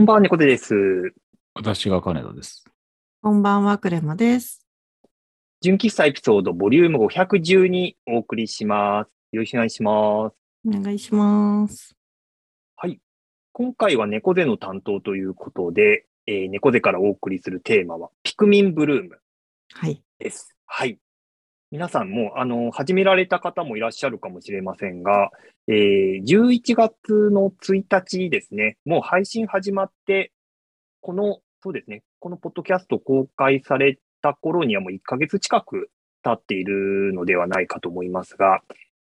こんばんは、猫背です。私が金田です。こんばんは、クレマです。純喫茶エピソードボリューム512お送りします。よろしくお願いします。お願いします。今回は猫背の担当ということで、えー猫背からお送りするテーマは、ピクミンブルームはい。です。はい。皆さんも、あの、始められた方もいらっしゃるかもしれませんが、えー11月の1日ですね、もう配信始まって、この、そうですね、このポッドキャスト公開された頃にはもう1ヶ月近く経っているのではないかと思いますが、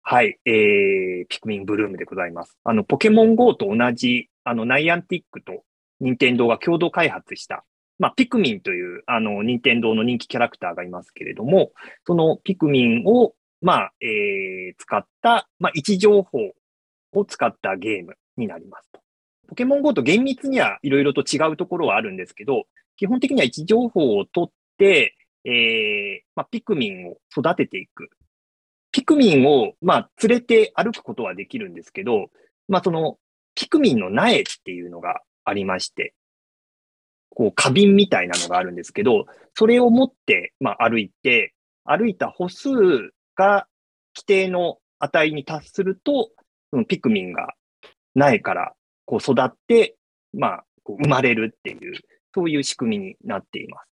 はい、えー、ピクミンブルームでございます。あの、ポケモン GO と同じ、あの、ナイアンティックと任天堂が共同開発した、まあ、ピクミンという、あの、任天堂の人気キャラクターがいますけれども、そのピクミンを、まあ、えー、使った、まあ、位置情報を使ったゲームになりますと。ポケモン GO と厳密にはいろいろと違うところはあるんですけど、基本的には位置情報を取って、えー、まあ、ピクミンを育てていく。ピクミンを、まあ、連れて歩くことはできるんですけど、まあ、その、ピクミンの苗っていうのがありまして、こう、花瓶みたいなのがあるんですけど、それを持って、まあ、歩いて、歩いた歩数が規定の値に達すると、そのピクミンが苗からこう育って、まあ、こう生まれるっていう、そういう仕組みになっています。うん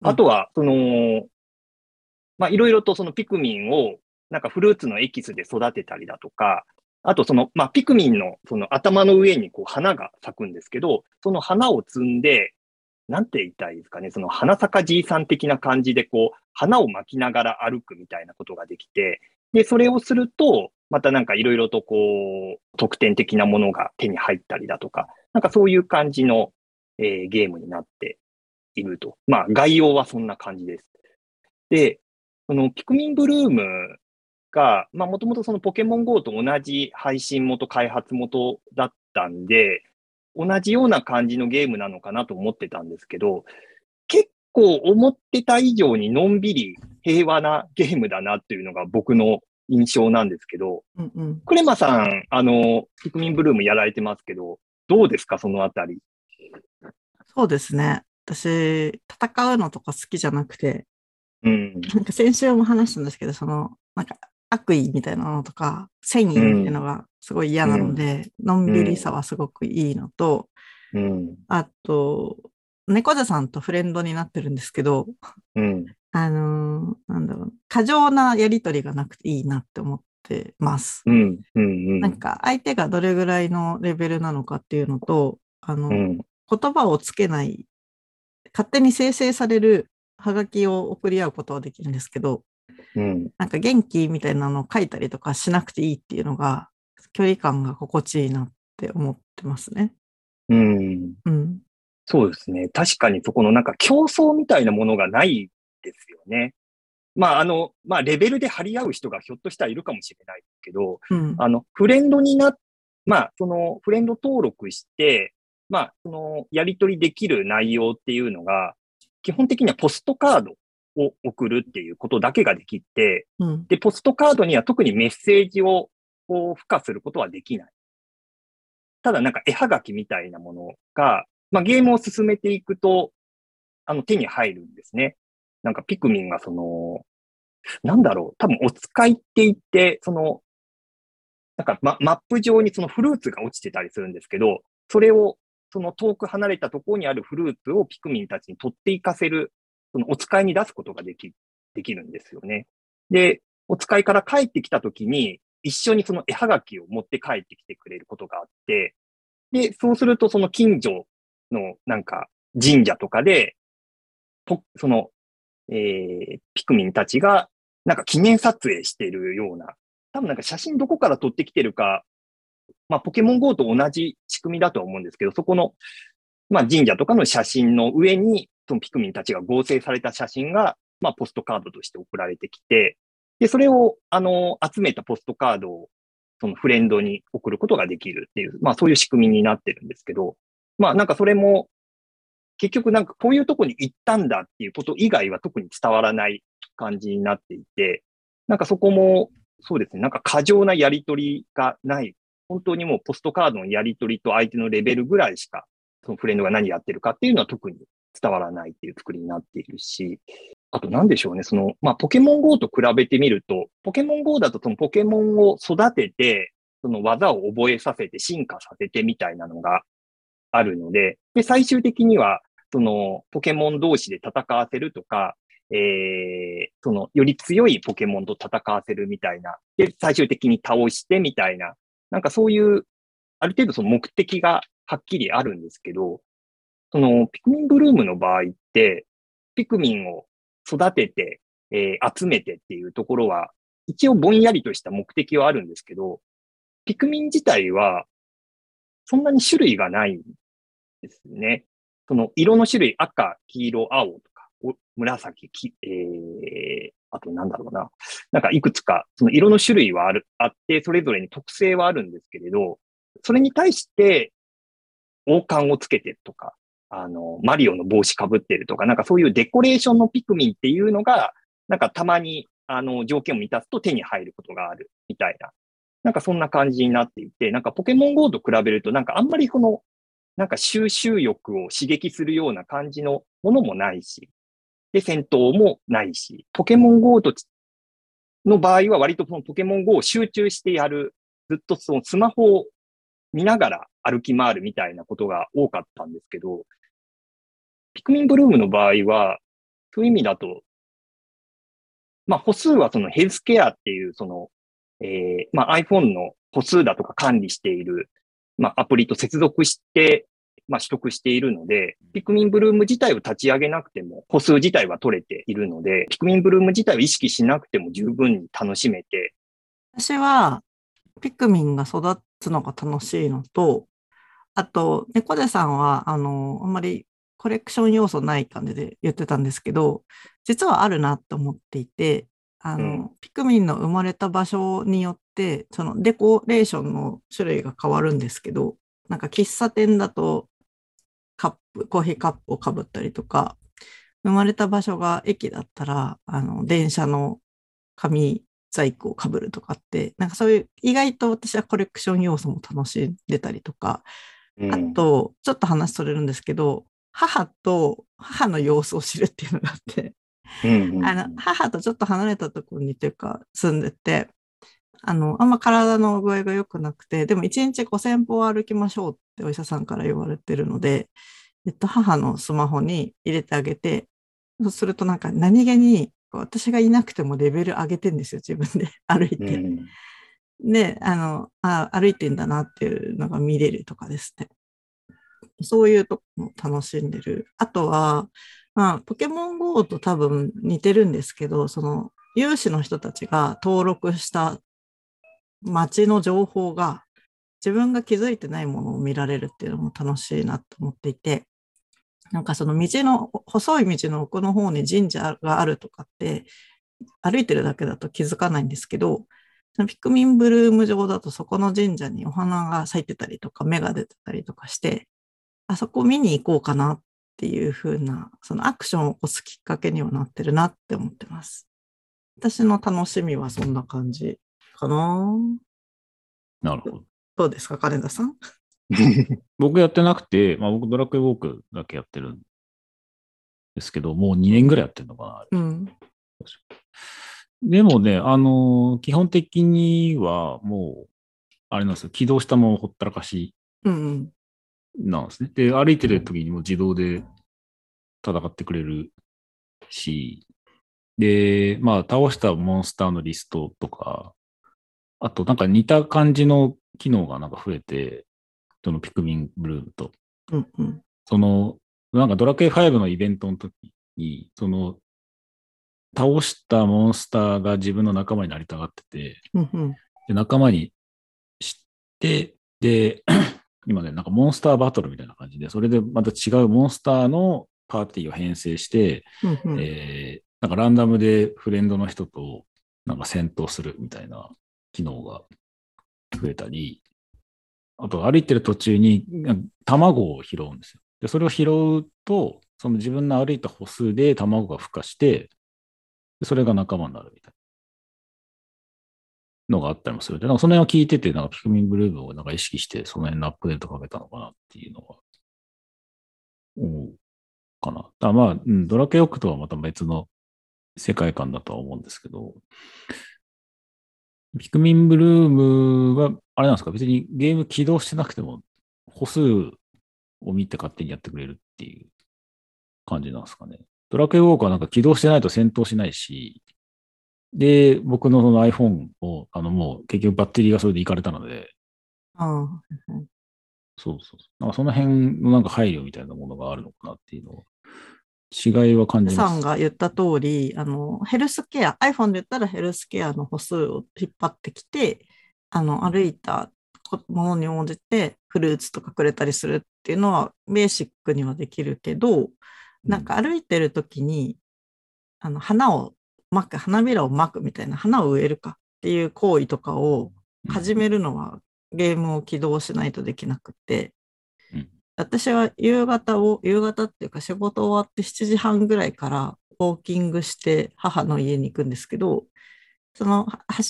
あとは、その、まあ、いろいろとそのピクミンを、なんかフルーツのエキスで育てたりだとか、あとその、まあ、ピクミンのその頭の上にこう花が咲くんですけど、その花を摘んで、なんて言いたいですかね、その花咲かじいさん的な感じでこう、花を巻きながら歩くみたいなことができて、で、それをすると、またなんかいろいろとこう、特典的なものが手に入ったりだとか、なんかそういう感じの、えーゲームになっていると。まあ、概要はそんな感じです。で、そのピクミンブルームが、まあ、もともとそのポケモン GO と同じ配信元、開発元だったんで、同じような感じのゲームなのかなと思ってたんですけど、結構思ってた以上にのんびり平和なゲームだなっていうのが僕の印象なんですけど、うんうん。クレマさん、あの、ピクミンブルームやられてますけど、どうですか、そのあたり？そうですね。私、戦うのとか好きじゃなくて、うん。なんか先週も話したんですけど、その、なんか悪意みたいなのとか、繊維っていうのがすごい嫌なので、のんびりさはすごくいいのと、うん。あと、猫背さんとフレンドになってるんですけど、うん。あのーなんだろう、過剰なやりとりがなくていいなって思ってます。うん。うん。なんか相手がどれぐらいのレベルなのかっていうのと、あの、うん。言葉をつけない、勝手に生成されるハガキを送り合うことはできるんですけど、うん。なんか元気みたいなのを書いたりとかしなくていいっていうのが、距離感が心地いいなって思ってますね。うん。うん。そうですね。確かにそこのなんか競争みたいなものがないですよね。まあ、あの、まあ、レベルで張り合う人がひょっとしたらいるかもしれないけど、うん。あの、フレンドにな、まあ、その、フレンド登録して、まあ、その、やり取りできる内容っていうのが、基本的にはポストカードを送るっていうことだけができて、うん。で、ポストカードには特にメッセージをこう付加することはできない。ただなんか絵はがきみたいなものが、まあゲームを進めていくと、あの手に入るんですね。なんかピクミンがその、なんだろう、多分お使いって言って、その、なんかママップ上にそのフルーツが落ちてたりするんですけど、それをその遠く離れたところにあるフルーツをピクミンたちに取っていかせる、そのお使いに出すことができ、できるんですよね。で、お使いから帰ってきたときに、一緒にその絵はがきを持って帰ってきてくれることがあって、で、そうするとその近所のなんか神社とかで、ポその、えー、ピクミンたちがなんか記念撮影してるような、多分なんか写真どこから撮ってきてるか、まあポケモン GO と同じ仕組みだとは思うんですけど、そこの、まあ神社とかの写真の上に、そのピクミンたちが合成された写真が、まあポストカードとして送られてきて、で、それを、あの、集めたポストカードを、そのフレンドに送ることができるっていう、まあそういう仕組みになってるんですけど、まあなんかそれも、結局なんかこういうとこに行ったんだっていうこと以外は特に伝わらない感じになっていて、なんかそこも、そうですね、なんか過剰なやりとりがない。本当にもうポストカードのやりとりと相手のレベルぐらいしかそのフレンドが何やってるかっていうのは特に伝わらないっていう作りになっているし、あと何でしょうね、その、まあ、ポケモン GO と比べてみると、ポケモン GO だとそのポケモンを育てて、その技を覚えさせて進化させてみたいなのがあるので、で、最終的には、そのポケモン同士で戦わせるとか、えー、その、より強いポケモンと戦わせるみたいな。で、最終的に倒してみたいな。なんかそういう、ある程度その目的がはっきりあるんですけど、その、ピクミンブルームの場合って、ピクミンを育てて、えー、集めてっていうところは、一応ぼんやりとした目的はあるんですけど、ピクミン自体は、そんなに種類がないんですね。その色の種類、赤、黄色、青とか、紫、きえー、あとなんだろうな。なんかいくつか、その色の種類はある、あって、それぞれに特性はあるんですけれど、それに対して、王冠をつけてとか、あの、マリオの帽子かぶってるとか、なんかそういうデコレーションのピクミンっていうのが、なんかたまに、あの、条件を満たすと手に入ることがあるみたいな。なんかそんな感じになっていて、なんかポケモン GO と比べると、なんかあんまりこの、なんか収集欲を刺激するような感じのものもないし、で、戦闘もないし、ポケモン GO との場合は割とそのポケモン GO を集中してやる、ずっとそのスマホを見ながら歩き回るみたいなことが多かったんですけど、ピクミンブルームの場合は、そういう意味だと、まあ、歩数はそのヘルスケアっていう、その、えー、まあ、iPhone の歩数だとか管理している、まあ、アプリと接続して、まあ、取得しているので、ピクミンブルーム自体を立ち上げなくても、歩数自体は取れているので、ピクミンブルーム自体を意識しなくても十分に楽しめて。私は、ピクミンが育っつのが楽しいのと、あと、猫背さんは、あの、あんまりコレクション要素ない感じで言ってたんですけど、実はあるなと思っていて、あの、うん、ピクミンの生まれた場所によって、そのデコレーションの種類が変わるんですけど、なんか喫茶店だとカップ、コーヒーカップをかぶったりとか、生まれた場所が駅だったら、あの、電車の紙細工をかぶるとかって、なんかそういう意外と私はコレクション要素も楽しんでたりとか、うん、あと、ちょっと話それるんですけど、母と母の様子を知るっていうのがあってあの母とちょっと離れたところにというか住んでて、あの、あんま体の具合が良くなくて、でも1日5000歩歩きましょうってお医者さんから言われてるので、えっと、母のスマホに入れてあげて、そうするとなんか何気に私がいなくてもレベル上げてんですよ、自分で 歩いて。うん、で、あのあ、歩いてんだなっていうのが見れるとかですね。そういうとこも楽しんでる。あとは、まあ、ポケモン GO と多分似てるんですけど、その、有志の人たちが登録した街の情報が自分が気づいてないものを見られるっていうのも楽しいなと思っていて、なんかその道の、細い道の奥の方に神社があるとかって、歩いてるだけだと気づかないんですけど、そのピクミンブルーム上だとそこの神社にお花が咲いてたりとか芽が出てたりとかして、あそこ見に行こうかなっていう風な、そのアクションを起こすきっかけにはなってるなって思ってます。私の楽しみはそんな感じかな。なるほど。どうですか、金田さん？僕やってなくて、まあ、僕ドラクエウォークだけやってるんですけど、もう2年ぐらいやってるのかな。うん、でもね、あのー、基本的にはもう、あれなんですよ、起動したものほったらかしなんですね。で、歩いてる時にも自動で戦ってくれるし、で、まあ、倒したモンスターのリストとか、あとなんか似た感じの機能がなんか増えて、そのピクミンブルームと。うんうん、その、なんかドラクエ5のイベントの時に、その、倒したモンスターが自分の仲間になりたがってて、うんうん、で仲間にして、で、今ね、なんかモンスターバトルみたいな感じで、それでまた違うモンスターのパーティーを編成して、うんうん、えー、なんかランダムでフレンドの人となんか戦闘するみたいな機能が増えたり、あと歩いてる途中に卵を拾うんですよ。で、それを拾うと、その自分の歩いた歩数で卵が孵化して、それが仲間になるみたいなのがあったりもする。で、その辺を聞いてて、なんかピクミンブルームをなんか意識して、その辺のアップデートかけたのかなっていうのは思うかな。だまあ、うん、ドラケオクとはまた別の世界観だとは思うんですけど、ピクミンブルームは、あれなんですか？別にゲーム起動してなくても、歩数を見て勝手にやってくれるっていう感じなんですかね。ドラクエウォークはなんか起動してないと戦闘しないし、で、僕のその iPhone を、あのもう結局バッテリーがそれでいかれたので、ああ、そうそう。なんかその辺のなんか配慮みたいなものがあるのかなっていうのは、違いは感じます。さんが言った通り、あの、ヘルスケア、iPhone で言ったらヘルスケアの歩数を引っ張ってきて、あの、歩いたものに応じてフルーツとかくれたりするっていうのはベーシックにはできるけど、なんか歩いてる時に、あの、花を巻く、花びらを巻くみたいな、花を植えるかっていう行為とかを始めるのはゲームを起動しないとできなくて、私は夕方を、夕方っていうか仕事終わって7時半ぐらいからウォーキングして母の家に行くんですけど、その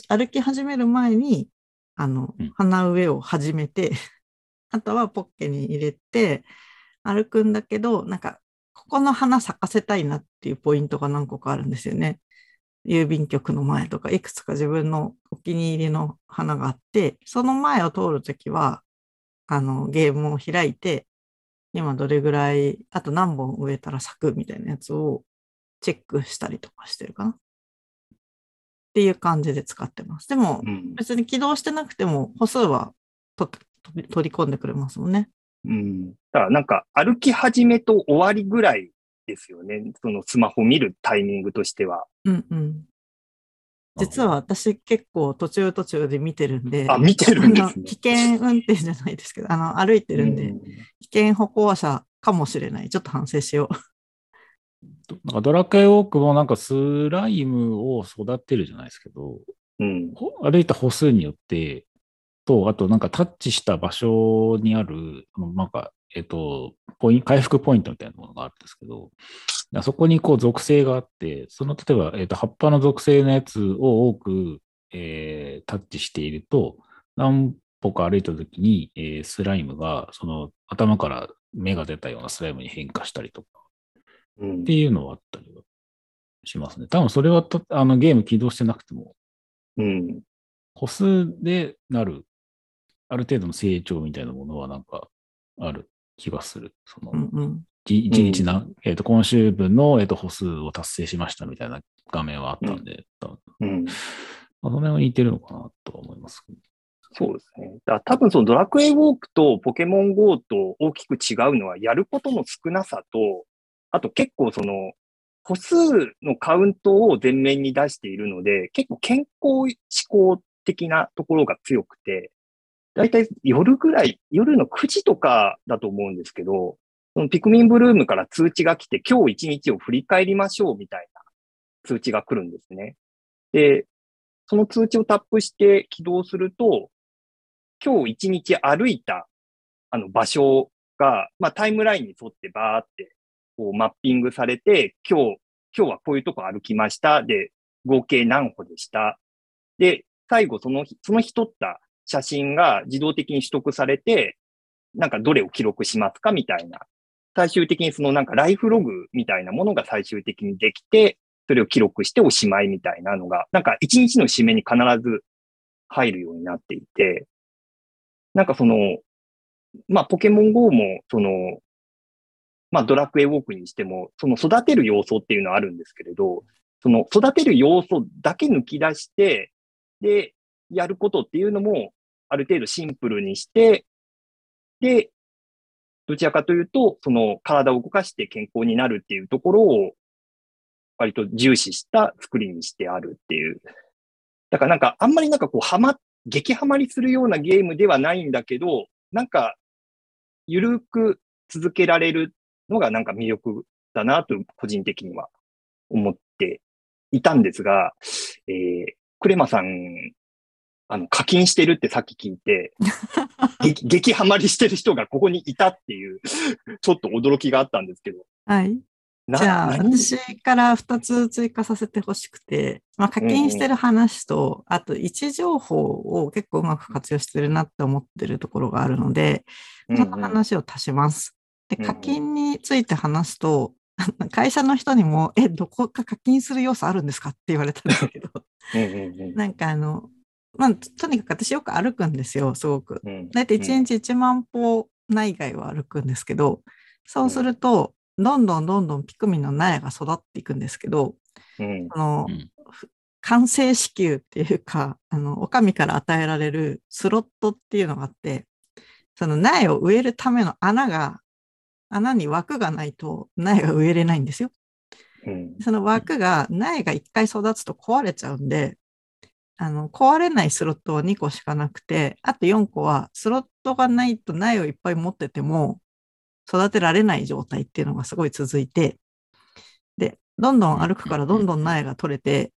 歩き始める前に、あの、花植えを始めて、あとはポッケに入れて歩くんだけど、なんか、ここの花咲かせたいなっていうポイントが何個かあるんですよね。郵便局の前とか、いくつか自分のお気に入りの花があって、その前を通るときは、あの、ゲームを開いて、今どれぐらい、あと何本植えたら咲くみたいなやつをチェックしたりとかしてるかな。っていう感じで使ってます。でも、別に起動してなくても、歩数はと取り込んでくれますもんね。うん。だからなんか、歩き始めと終わりぐらいですよね。そのスマホ見るタイミングとしては。うんうん。実は私結構途中途中で見てるんで、あ、見てるんですね。危険運転じゃないですけど、あの、歩いてるんで、危険歩行者かもしれない。ちょっと反省しよう。なんかドラクエウォークもなんかスライムを育てるじゃないですけど、うん、歩いた歩数によって、と、あとなんかタッチした場所にある、なんか、えっと、ポイン回復ポイントみたいなものがあるんですけど、そこにこう属性があって、その例えば、えっと、葉っぱの属性のやつを多く、えー、タッチしていると、何歩か歩いたときに、えー、スライムが、その頭から芽が出たようなスライムに変化したりとか、うん、っていうのはあったりはしますね。多分それはあのゲーム起動してなくても、うん、歩数でなる、ある程度の成長みたいなものはなんかある気がする。その、うんうん一日な、うん、えっ、ー、と、今週分の、えーと、歩数を達成しましたみたいな画面はあったんで、うん。その辺は似てるのかなと思います。そうですね。だ多分そのドラクエウォークとポケモン GO と大きく違うのは、やることの少なさと、あと結構その、歩数のカウントを前面に出しているので、結構健康志向的なところが強くて、だいたい夜ぐらい、夜の9時とかだと思うんですけど、そのピクミンブルームから通知が来て、今日一日を振り返りましょうみたいな通知が来るんですね。で、その通知をタップして起動すると、今日一日歩いたあの場所が、まあタイムラインに沿ってバーってこうマッピングされて、今日、今日はこういうとこ歩きました。で、合計何歩でした。で、最後その日、その日撮った写真が自動的に取得されて、なんかどれを記録しますかみたいな。最終的にそのなんかライフログみたいなものが最終的にできて、それを記録しておしまいみたいなのが、なんか一日の締めに必ず入るようになっていて、なんかその、まあポケモン GO も、その、まあドラクエウォークにしても、その育てる要素っていうのはあるんですけれど、その育てる要素だけ抜き出して、で、やることっていうのも、ある程度シンプルにして、で、どちらかというと、その体を動かして健康になるっていうところを割と重視した作りにしてあるっていう。だからなんかあんまりなんかこうはま、激ハマりするようなゲームではないんだけど、なんかゆるく続けられるのがなんか魅力だなと個人的には思っていたんですが、えー、クレマさんあの、課金してるってさっき聞いて、激激ハマりしてる人がここにいたっていう、ちょっと驚きがあったんですけど。はい。じゃあ、私から2つ追加させてほしくて、まあ、課金してる話と、うん、あと位置情報を結構うまく活用してるなって思ってるところがあるので、その話を足します。で、課金について話すと、会社の人にも、え、どこか課金する要素あるんですかって言われたんですけど、なんかあの、まあ、とにかく私よく歩くんですよ、すごく。だいたい1日1万歩内外を歩くんですけど、そうすると、どんどんどんどんピクミンの苗が育っていくんですけど、うん、の、完成支給っていうか、あの、お上から与えられるスロットっていうのがあって、その苗を植えるための穴が、穴に枠がないと苗が植えれないんですよ。うん、その枠が、苗が一回育つと壊れちゃうんで、あの、壊れないスロットは2個しかなくて、あと4個はスロットがないと苗をいっぱい持ってても育てられない状態っていうのがすごい続いて、で、どんどん歩くからどんどん苗が取れて、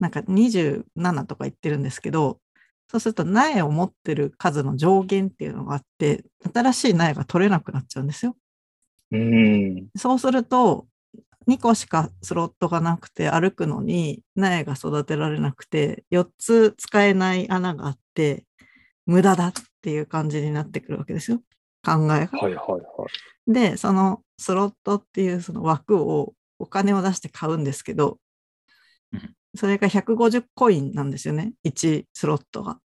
なんか27とか言ってるんですけど、そうすると苗を持ってる数の上限っていうのがあって、新しい苗が取れなくなっちゃうんですよ。うん、そうすると、2個しかスロットがなくて歩くのに苗が育てられなくて4つ使えない穴があって無駄だっていう感じになってくるわけですよ。考えが。はいはいはい、でそのスロットっていうその枠をお金を出して買うんですけどそれが150コインなんですよね。1スロットが。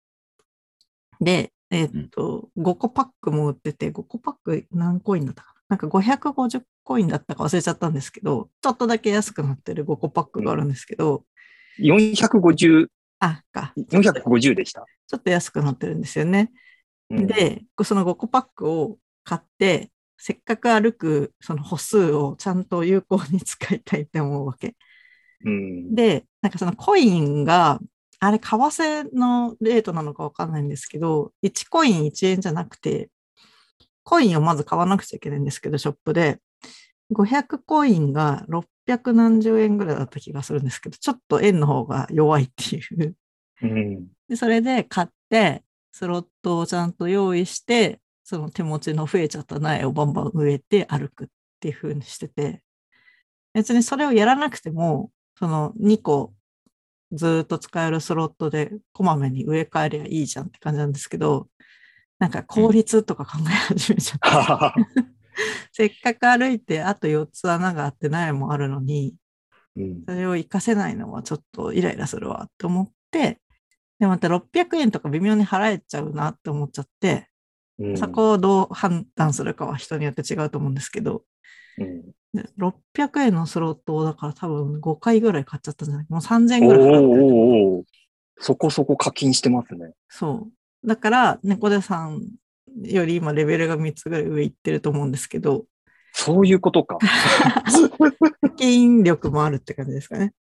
でえー、っと、5個パックも売ってて、5個パック何コインだったかな。んか550コインだったか忘れちゃったんですけど、ちょっとだけ安くなってる5個パックがあるんですけど、450、あ、か。450でした。ちょっと安くなってるんですよね。うん、で、その5個パックを買って、せっかく歩くその歩数をちゃんと有効に使いたいって思うわけ。うん、で、なんかそのコインが、あれ、為替のレートなのかわかんないんですけど、1コイン1円じゃなくて、コインをまず買わなくちゃいけないんですけど、ショップで。500コインが600何十円ぐらいだった気がするんですけど、ちょっと円の方が弱いっていう。うん、でそれで買って、スロットをちゃんと用意して、その手持ちの増えちゃった苗をバンバン植えて歩くっていう風にしてて、別にそれをやらなくても、その2個ずっと使えるスロットでこまめに植え替えりゃいいじゃんって感じなんですけど、なんか効率とか考え始めちゃって。せっかく歩いてあと4つ穴があって苗もあるのに、それを活かせないのはちょっとイライラするわって思って、で、また600円とか微妙に払えちゃうなって思っちゃって、うん、そこをどう判断するかは人によって違うと思うんですけど、うん、600円のスロットをだから多分5回ぐらい買っちゃったんじゃない？もう3000円ぐらい払ってそこそこ課金してますね。そう。だから、猫背さんより今レベルが3つぐらい上行ってると思うんですけど。そういうことか。筋力もあるって感じですかね。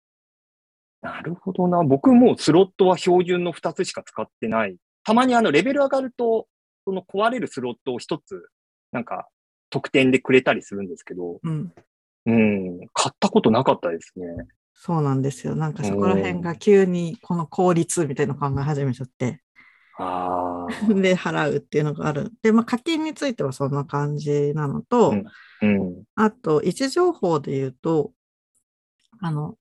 なるほどな。僕もスロットは標準の2つしか使ってない。たまにあのレベル上がると、その壊れるスロットを1つ、なんか特典でくれたりするんですけど、うん、うん、買ったことなかったですね。そうなんですよ。なんかそこら辺が急にこの効率みたいなの考え始めちゃって。で払うっていうのがある。で、まあ、課金についてはそんな感じなのと、うん。うん、あと、位置情報で言うと、あの、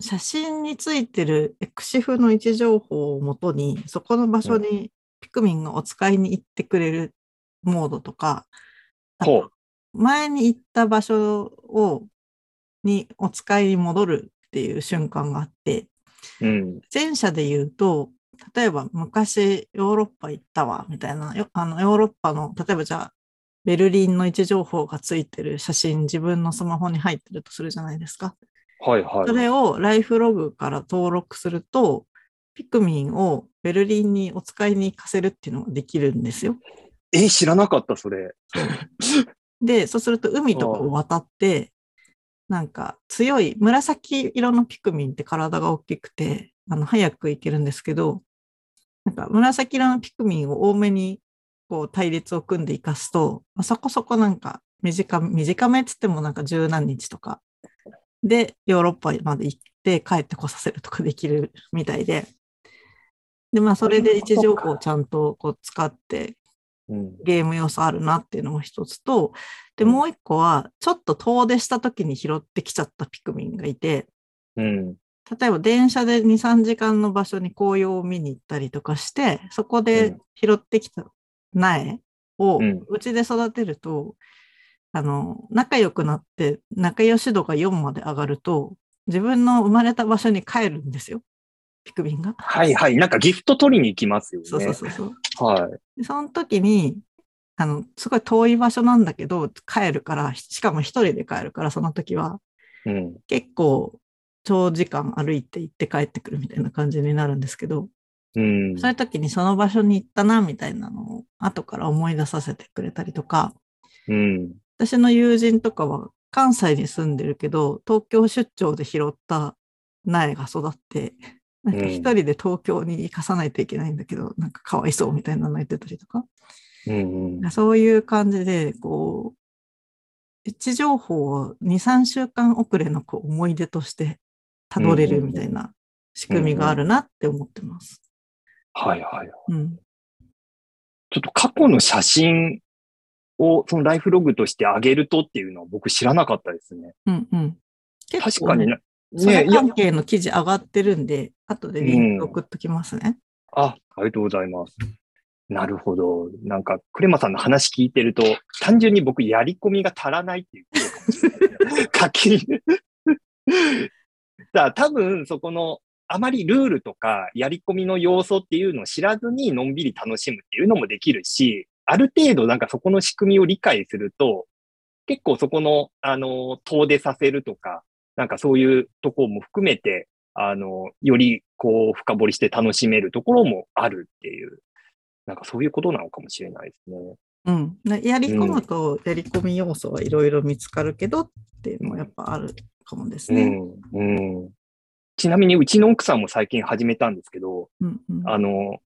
写真についてるエクシフの位置情報をもとに、そこの場所にピクミンがお使いに行ってくれるモードとか、前に行った場所をにお使いに戻るっていう瞬間があって、うん、前者で言うと、例えば昔ヨーロッパ行ったわ、みたいな、あのヨーロッパの、例えばじゃあ、ベルリンの位置情報がついてる写真、自分のスマホに入ってるとするじゃないですか。はいはい。それをライフログから登録すると、ピクミンをベルリンにお使いに行かせるっていうのができるんですよ。え、知らなかった、それ。で、そうすると海とかを渡って、なんか強い紫色のピクミンって体が大きくて、あの早く行けるんですけど、なんか紫色のピクミンを多めにこう対立を組んで生かすと、まあ、そこそこなんか短短めっつってもなんか十何日とかでヨーロッパまで行って帰ってこさせるとかできるみたいで、で、まあそれで位置情報をちゃんとこう使ってゲーム要素あるなっていうのも一つと、で、もう一個は、ちょっと遠出した時に拾ってきちゃったピクミンがいて、うん、例えば電車で2、3時間の場所に紅葉を見に行ったりとかして、そこで拾ってきた苗をうちで育てると、あの、仲良くなって仲良し度が4まで上がると、自分の生まれた場所に帰るんですよ。ピクミンが。はいはい。なんかギフト取りに行きますよね。そうそうそうはい。その時に、あの、すごい遠い場所なんだけど、帰るから、しかも一人で帰るから、その時は。うん、結構、長時間歩いて行って帰ってくるみたいな感じになるんですけど、うん、そういう時にその場所に行ったな、みたいなのを後から思い出させてくれたりとか、うん、私の友人とかは関西に住んでるけど、東京出張で拾った苗が育って、なんか一人で東京に行かさないといけないんだけど、うん、なんかかわいそうみたいなの言ってたりとか、うんうん、そういう感じで、こう、位置情報を2、3週間遅れのこう思い出としてたどれるみたいな仕組みがあるなって思ってます。はいはい。うん、ちょっと過去の写真をそのライフログとしてあげるとっていうのは僕知らなかったですね。うんうん。確かにね。その関係の記事上がってるんで、後でリンク送っときますね、うん。あ、ありがとうございます。なるほど。なんか、クレマさんの話聞いてると、単純に僕やり込みが足らないっていう。課金。だ多分、そこの、あまりルールとかやり込みの要素っていうのを知らずにのんびり楽しむっていうのもできるし、ある程度なんかそこの仕組みを理解すると、結構そこの、あの、遠出させるとか、なんかそういうところも含めて、あの、よりこう深掘りして楽しめるところもあるっていう、なんかそういうことなのかもしれないですね。うん。やり込むと、やり込み要素はいろいろ見つかるけどっていうのもやっぱあるかもですね。うん。うん、ちなみにうちの奥さんも最近始めたんですけど、うんうん、あの、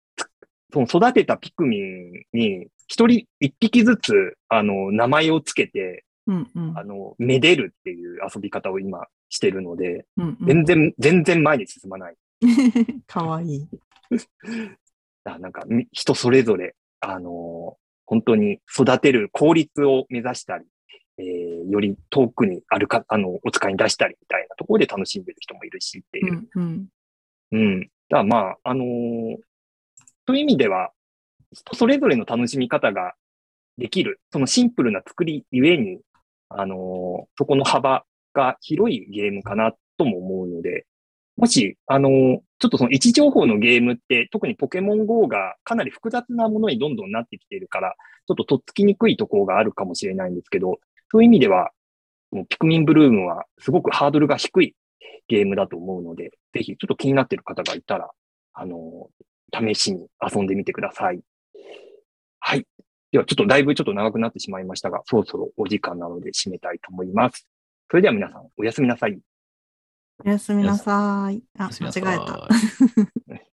その育てたピクミンに一人一匹ずつ、あの、名前をつけて、うんうん、あの、めでるっていう遊び方を今してるので、うんうん、全然、全然前に進まない。かわいい。あなんか、人それぞれ、あの本当に育てる効率を目指したり、えー、より遠くにあるか、あの、お使いに出したりみたいなところで楽しんでる人もいるしっていう。うん、うん。だからまあ、あのー、そういう意味では、人それぞれの楽しみ方ができる、そのシンプルな作りゆえに、あのー、そこの幅が広いゲームかなとも思うので、もし、あのー、ちょっとその位置情報のゲームって、特にポケモン GO がかなり複雑なものにどんどんなってきているから、ちょっととっつきにくいところがあるかもしれないんですけど、そういう意味では、ピクミンブルームはすごくハードルが低いゲームだと思うので、ぜひちょっと気になっている方がいたら、あの、試しに遊んでみてください。はい。では、ちょっとだいぶちょっと長くなってしまいましたが、そろそろお時間なので締めたいと思います。それでは皆さん、おやすみなさい。おやすみなさい。あ、間違えた。